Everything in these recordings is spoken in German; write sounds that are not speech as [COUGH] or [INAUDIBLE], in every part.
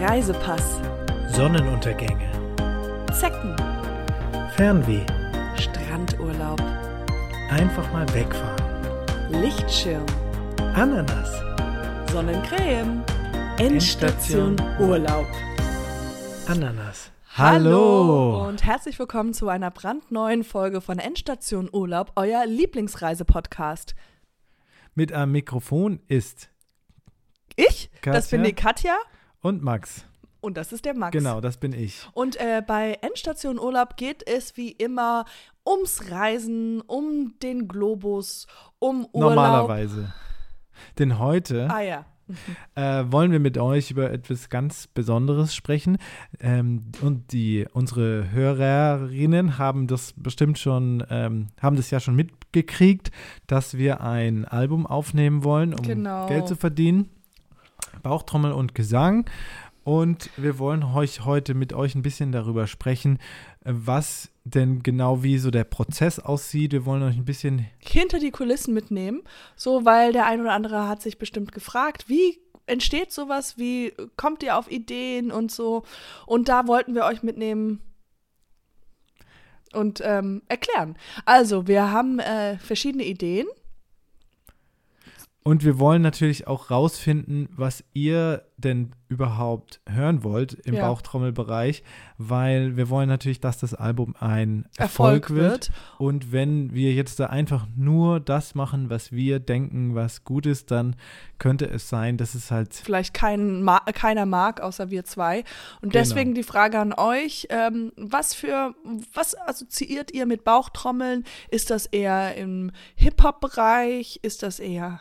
Reisepass, Sonnenuntergänge, Zecken, Fernweh, Strandurlaub, einfach mal wegfahren, Lichtschirm, Ananas, Sonnencreme, Endstation. Urlaub. Ananas. Hallo. und herzlich willkommen zu einer brandneuen Folge von Endstation Urlaub, euer Lieblingsreisepodcast. Mit am Mikrofon ist Ich, das Katja. bin die Katja und Max. und das ist der Max. Genau, das bin ich. Und äh, bei Endstation Urlaub geht es wie immer ums Reisen, um den Globus, um Urlaub. Normalerweise. Denn heute Ah ja. äh, wollen wir mit euch über etwas ganz Besonderes sprechen. Ähm, und die, unsere Hörerinnen haben das bestimmt schon, ähm, haben das ja schon mitgekriegt, dass wir ein Album aufnehmen wollen, um Genau. Geld zu verdienen. Bauchtrommel und Gesang. Und wir wollen euch heute mit euch ein bisschen darüber sprechen, was denn genau wie so der Prozess aussieht. Wir wollen euch ein bisschen hinter die Kulissen mitnehmen, so weil der ein oder andere hat sich bestimmt gefragt, wie entsteht sowas, wie kommt ihr auf Ideen und so. Und da wollten wir euch mitnehmen und ähm, erklären. Also, wir haben äh, verschiedene Ideen. Und wir wollen natürlich auch rausfinden, was ihr denn überhaupt hören wollt im Ja. Bauchtrommelbereich, weil wir wollen natürlich, dass das Album ein Erfolg Erfolg, wird. Und wenn wir jetzt da einfach nur das machen, was wir denken, was gut ist, dann könnte es sein, dass es halt Vielleicht kein Ma keiner mag, außer wir zwei. Und Genau. deswegen die Frage an euch: ähm, Was für, was assoziiert ihr mit Bauchtrommeln? Ist das eher im Hip-Hop-Bereich? Ist das eher,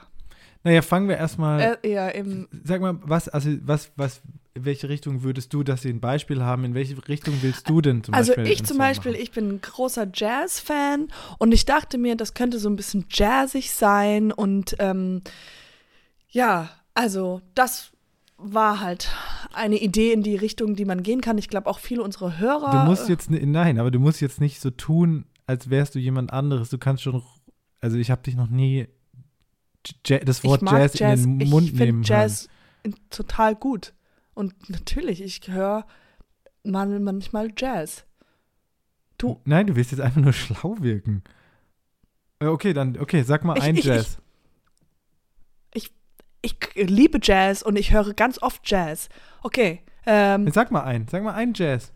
Naja, fangen wir erstmal. äh, eher im Sag mal, was, also was, was, in welche Richtung würdest du, dass sie ein Beispiel haben? In welche Richtung willst du denn zum Also Beispiel? ich einen zum Beispiel, machen? ich bin ein großer Jazz-Fan und ich dachte mir, das könnte so ein bisschen jazzig sein und ähm, ja, also das war halt eine Idee in die Richtung, die man gehen kann. Ich glaube auch viele unserer Hörer. Du musst jetzt, nein, aber du musst jetzt nicht so tun, als wärst du jemand anderes. Du kannst schon, also ich habe dich noch nie Ja- das ich Wort mag Jazz, in den ich Mund find nehmen Jazz in- total gut und natürlich, ich höre mal manchmal Jazz. Du, hören. Nein, du willst jetzt einfach nur schlau wirken. Äh, Okay, dann, okay, sag mal Ich- ein ich- Jazz. ich liebe Jazz und ich höre ganz oft Jazz. Okay. Ähm, Sag mal ein, sag mal ein Jazz.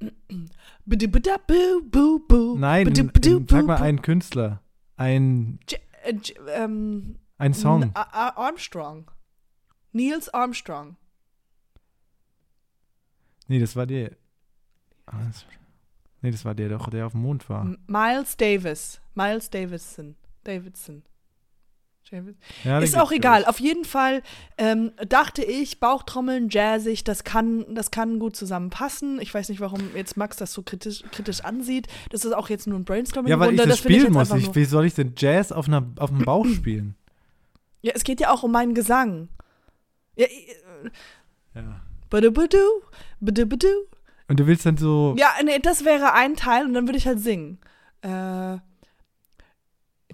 Nein, Bidu-bidu, sag bu, mal einen Künstler. Ein, J äh, ähm, ein Song. Armstrong. Niels Armstrong. Nee, das war der. Ah, Nee, das war der doch, der auf dem Mond war. Miles Davis. Miles Davidson. Davidson. Ja, Ist auch egal. Auf jeden Fall ähm, dachte ich, Bauchtrommeln, jazzig, das kann, das kann gut zusammenpassen. Ich weiß nicht, warum jetzt Max das so kritisch, kritisch ansieht. Das ist auch jetzt nur ein ich. Brainstorming. Ja, weil ich das finde spielen jetzt muss. Ich, wie soll ich denn Jazz auf, einer, auf dem Bauch [CLEARS THROAT] spielen? Ja, es geht ja auch um meinen Gesang. Ja, äh, Ja. Bidu-bidu, bidu-bidu. Und du willst dann so. Ja, nee, das wäre ein Teil und dann würde ich halt singen. Äh,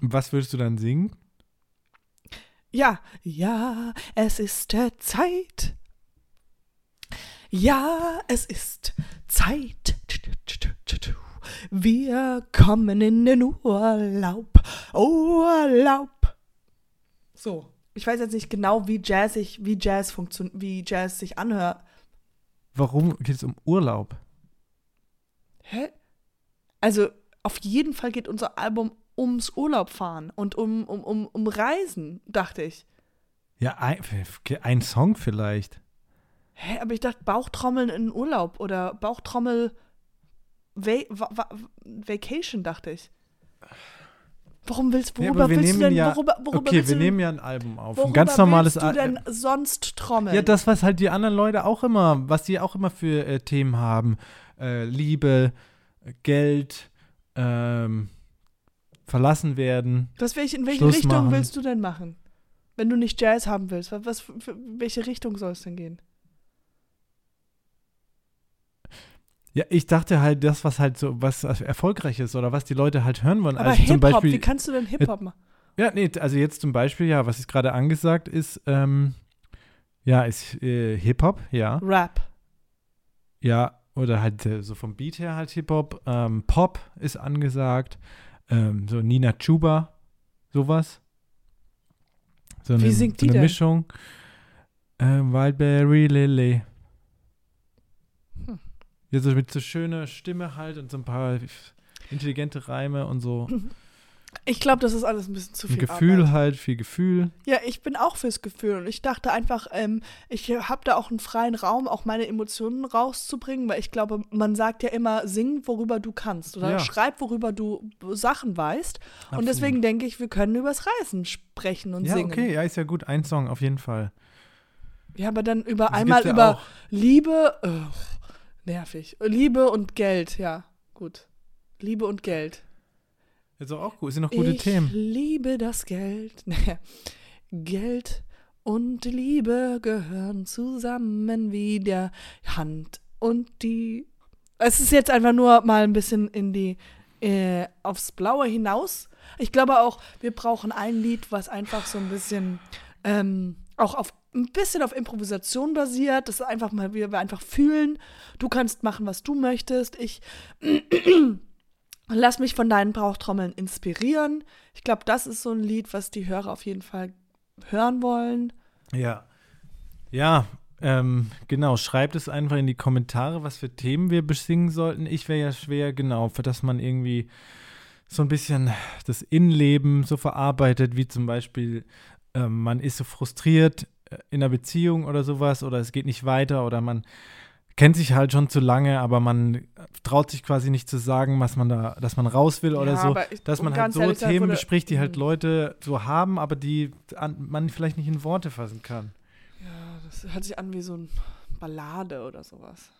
Was würdest du dann singen? Ja, ja, es ist der Zeit. Ja, es ist Zeit. Wir kommen in den Urlaub. Urlaub. So. Ich weiß jetzt nicht genau, wie jazzig, wie Jazz funktioniert, wie Jazz sich anhört. Warum geht es um Urlaub? Hä? Also, auf jeden Fall geht unser Album ums Urlaubfahren und um, um, um, um Reisen, dachte ich. Ja, ein, ein Song vielleicht. Hä, aber ich dachte Bauchtrommeln in Urlaub oder Bauchtrommel Va Va Va Vacation, dachte ich. Warum willst, Nee, worüber wir willst du denn, ja, worüber, worüber okay, willst wir du, nehmen ja ein Album auf. worüber Ein ganz normales willst du denn sonst trommeln? Ja, das, was halt die anderen Leute auch immer, was die auch immer für äh, Themen haben. Äh, Liebe, äh, Geld, ähm, verlassen werden. Was welche, in welche Schluss Richtung machen. willst du denn machen? Wenn du nicht Jazz haben willst, was, was welche Richtung soll es denn gehen? Ja, ich dachte halt, das, was halt so, was erfolgreich ist oder was die Leute halt hören wollen. Aber also zum Hip-Hop, Beispiel, wie kannst du denn Hip-Hop machen? Ja, nee, also jetzt zum Beispiel, ja, was ist gerade angesagt ist, ähm, Ja, ist äh, Hip-Hop, ja. Rap. Ja, oder halt äh, so vom Beat her halt Hip-Hop. Ähm, Pop ist angesagt. Ähm, so Nina Chuba, sowas. So Wie eine, singt so die eine denn? Mischung. Ähm, Wildberry Lily. Hm. Ja, so mit so schöner Stimme halt und so ein paar intelligente Reime und so. [LAUGHS] Ich glaube, das ist alles ein bisschen zu viel Gefühl Arbeit. halt, viel Gefühl. Ja, ich bin auch fürs Gefühl und ich dachte einfach, ähm, ich habe da auch einen freien Raum, auch meine Emotionen rauszubringen, weil ich glaube, man sagt ja immer, sing, worüber du kannst oder Ja. schreib, worüber du Sachen weißt. Und Absolut. deswegen denke ich, wir können übers Reisen sprechen und Ja, singen. okay, ja, ist ja gut. Ein Song auf jeden Fall. Ja, aber dann über Das einmal ja über auch. Liebe, ugh, nervig. Liebe und Geld, ja, gut. Liebe und Geld. Ist doch auch gut. Sind noch gute ich Themen. liebe das Geld. [LAUGHS] Geld und Liebe gehören zusammen wie der Hand und die. Es ist jetzt einfach nur mal ein bisschen in die äh, aufs Blaue hinaus. Ich glaube auch, wir brauchen ein Lied, was einfach so ein bisschen ähm, auch auf ein bisschen auf Improvisation basiert. Das ist einfach mal, wir, wir einfach fühlen. Du kannst machen, was du möchtest. Ich Lass mich von deinen Brauchtrommeln inspirieren. Ich glaube, das ist so ein Lied, was die Hörer auf jeden Fall hören wollen. Ja. Ja, ähm, genau. Schreibt es einfach in die Kommentare, was für Themen wir besingen sollten. Ich wäre ja schwer, genau, für das man irgendwie so ein bisschen das Innenleben so verarbeitet, wie zum Beispiel, ähm, man ist so frustriert äh, in einer Beziehung oder sowas oder es geht nicht weiter oder man kennt sich halt schon zu lange, aber man traut sich quasi nicht zu sagen, was man da, dass man raus will oder Ja, so, ich- dass man halt so ehrlich Themen bespricht, die halt Mhm. Leute so haben, aber die an, man vielleicht nicht in Worte fassen kann. Ja, das hört sich an wie so eine Ballade oder sowas.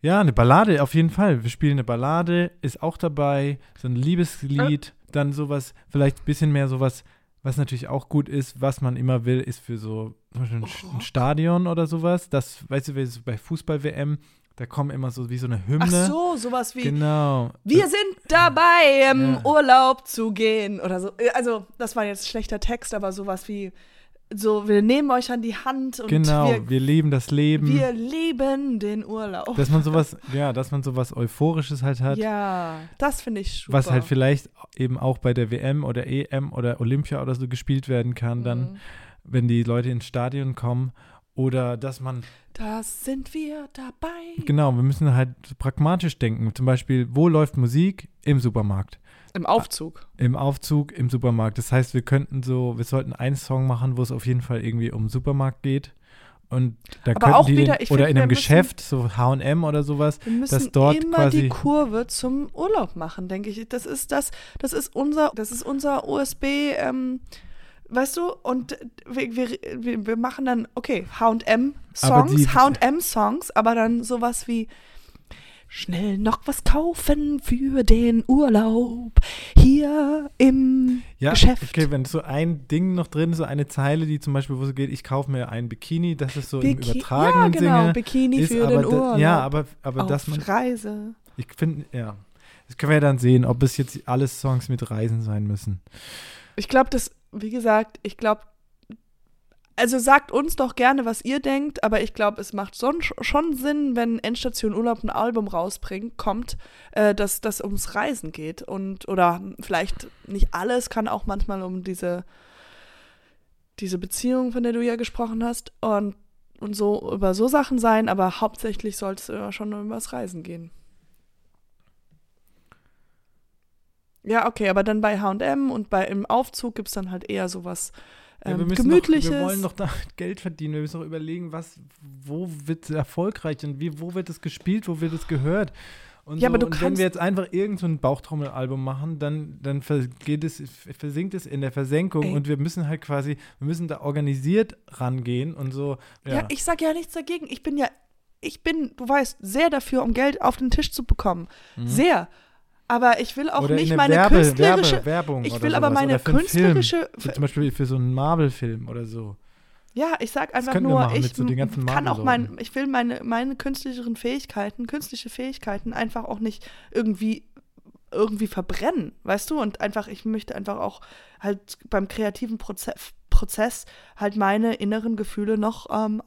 Ja, eine Ballade auf jeden Fall. Wir spielen eine Ballade, ist auch dabei, so ein Liebeslied, dann sowas, vielleicht ein bisschen mehr sowas, was natürlich auch gut ist, was man immer will, ist für so ein, Sch- ein Rock. Stadion oder sowas. Das, weißt du, bei Fußball-WM, da kommen immer so wie so eine Ach Hymne. so, sowas wie Genau. Wir sind dabei, im Ja. Urlaub zu gehen oder so. Also, das war jetzt schlechter Text, aber sowas wie so, wir nehmen euch an die Hand und genau, wir, wir, leben das Leben. wir lieben den Urlaub. dass man sowas, ja, dass man sowas Euphorisches halt hat. ja, das finde ich super. Was halt vielleicht eben auch bei der WM oder EM oder Olympia oder so gespielt werden kann, dann, Mhm. Wenn die Leute ins Stadion kommen. Oder dass man, Da sind wir dabei. genau, wir müssen halt pragmatisch denken. Zum Beispiel, wo läuft Musik? Im Supermarkt. Im Aufzug. Im Aufzug, im Supermarkt. Das heißt, wir könnten so, wir sollten einen Song machen, wo es auf jeden Fall irgendwie um Supermarkt geht. Und da Aber könnten auch die wieder, den, oder find, in einem müssen- Geschäft, so HM oder sowas. Wir müssen dass dort immer quasi- die Kurve zum Urlaub machen, denke ich. Das ist das, das ist unser, das ist unser USB, ähm, weißt du, und wir, wir, wir- machen dann, okay, H&M-Songs, H&M-Songs, aber dann sowas wie Schnell noch was kaufen für den Urlaub hier im Ja, Geschäft. okay, wenn so ein Ding noch drin ist, so eine Zeile, die zum Beispiel, wo es geht, ich kaufe mir ein Bikini, das ist so im Biki- übertragenen ja, genau, Sinne. Bikini für den da- Urlaub. Ja, aber, aber auf dass man, Reise. ich finde, ja, das können wir ja dann sehen, ob es jetzt alles Songs mit Reisen sein müssen. Ich glaube, das, wie gesagt, ich glaube, also sagt uns doch gerne, was ihr denkt, aber ich glaube, es macht son, schon Sinn, wenn Endstation Urlaub ein Album rausbringt, kommt, äh, dass das ums Reisen geht. Und, oder vielleicht nicht alles, kann auch manchmal um diese, diese Beziehung, von der du ja gesprochen hast, und, und so über so Sachen sein, aber hauptsächlich soll es schon über das Reisen gehen. Ja, okay, aber dann bei HM und bei im Aufzug gibt es dann halt eher sowas Ja, ähm, wir müssen Gemütliches. Doch, wir wollen doch da [LAUGHS] Geld verdienen. Wir müssen doch überlegen, was, wo wird es erfolgreich und wie, wo wird es gespielt, wo wird es gehört. Und, Ja, so, aber du und wenn wir jetzt einfach irgend so ein Bauchtrommelalbum machen, dann, dann vergeht es, versinkt es in der Versenkung Ey. und wir müssen halt quasi, wir müssen da organisiert rangehen und so. Ja, Ja, ich sag ja nichts dagegen. Ich bin ja, ich bin, du weißt, sehr dafür, um Geld auf den Tisch zu bekommen. Sehr. Aber ich will auch. Oder nicht in eine meine Werbe, künstlerische. Werbe, Werbung ich will aber sowas. meine künstlerische. Film. Zum Beispiel für so einen Marvel-Film oder so. Ja, ich sag einfach nur, machen ich so kann auch mein, ich will meine, meine künstlerischen Fähigkeiten, künstliche Fähigkeiten einfach auch nicht irgendwie irgendwie verbrennen, weißt du? Und einfach, ich möchte einfach auch halt beim kreativen Proze Prozess halt meine inneren Gefühle noch ähm,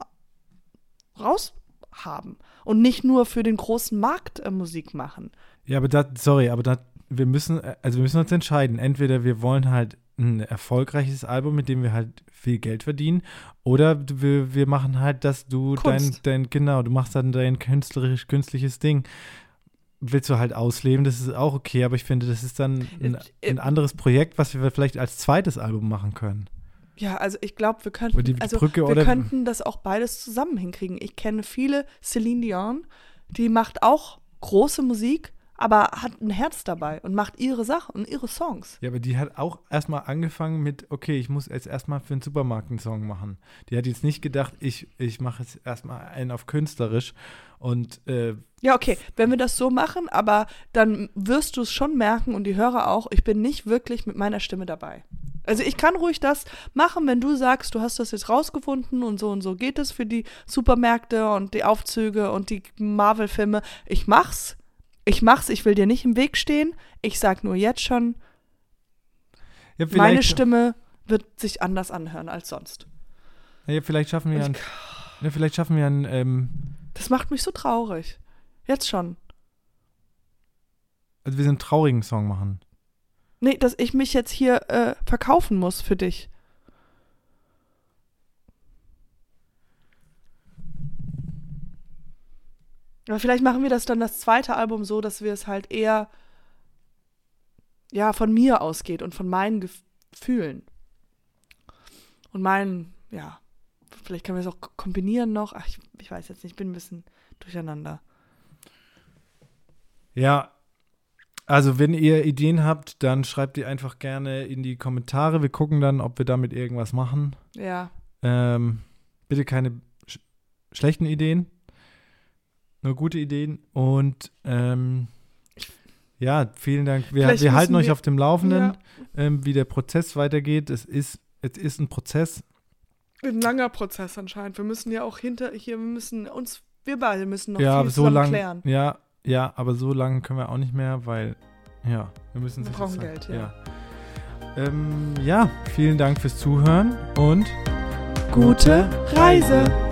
raushaben und nicht nur für den großen Markt äh, Musik machen. Ja, aber da, sorry, aber da, wir müssen, also wir müssen uns entscheiden. Entweder wir wollen halt ein erfolgreiches Album, mit dem wir halt viel Geld verdienen, oder wir, wir machen halt, dass du dein, dein, genau, du machst dann dein künstlerisch, künstliches Ding. Willst du halt ausleben, das ist auch okay, aber ich finde, das ist dann ein, äh, ein anderes Projekt, was wir vielleicht als zweites Album machen können. Ja, also ich glaube, wir könnten, die, die also wir könnten das auch beides zusammen hinkriegen. Ich kenne viele Celine Dion, die macht auch große Musik, aber hat ein Herz dabei und macht ihre Sachen und ihre Songs. Ja, aber die hat auch erstmal angefangen mit, okay, ich muss jetzt erstmal für einen Supermarkt einen Song machen. Die hat jetzt nicht gedacht, ich, ich mache jetzt erstmal einen auf künstlerisch und äh, ja, okay, wenn wir das so machen, aber dann wirst du es schon merken und die Hörer auch, ich bin nicht wirklich mit meiner Stimme dabei. Also ich kann ruhig das machen, wenn du sagst, du hast das jetzt rausgefunden und so und so geht es für die Supermärkte und die Aufzüge und die Marvel-Filme. Ich mach's, ich mach's, ich will dir nicht im Weg stehen. Ich sag nur jetzt schon, ja, meine Stimme wird sich anders anhören als sonst. Ja, vielleicht schaffen wir ein, ja, vielleicht schaffen wir ein. Ähm, das macht mich so traurig. Jetzt schon. Also wir sind einen traurigen Song machen. Nee, dass ich mich jetzt hier äh, verkaufen muss für dich. Aber vielleicht machen wir das dann das zweite Album so, dass wir es halt eher ja von mir ausgeht und von meinen Gefühlen. Und meinen, ja, vielleicht können wir es auch kombinieren noch. Ach, ich, ich weiß jetzt nicht, ich bin ein bisschen durcheinander. Ja, also wenn ihr Ideen habt, dann schreibt die einfach gerne in die Kommentare. Wir gucken dann, ob wir damit irgendwas machen. Ja. Ähm, bitte keine sch schlechten Ideen nur gute Ideen und ähm, ja, vielen Dank. Wir, wir halten euch auf dem Laufenden, ja. ähm, wie der Prozess weitergeht. Es ist, es ist ein Prozess. Ein langer Prozess anscheinend. Wir müssen ja auch hinter hier, wir müssen uns, wir beide müssen noch ja, viel so lang, klären. Ja, ja, aber so lange können wir auch nicht mehr, weil ja, wir müssen. Wir brauchen Geld, ja. Ja. Ähm, ja, vielen Dank fürs Zuhören und gute Reise.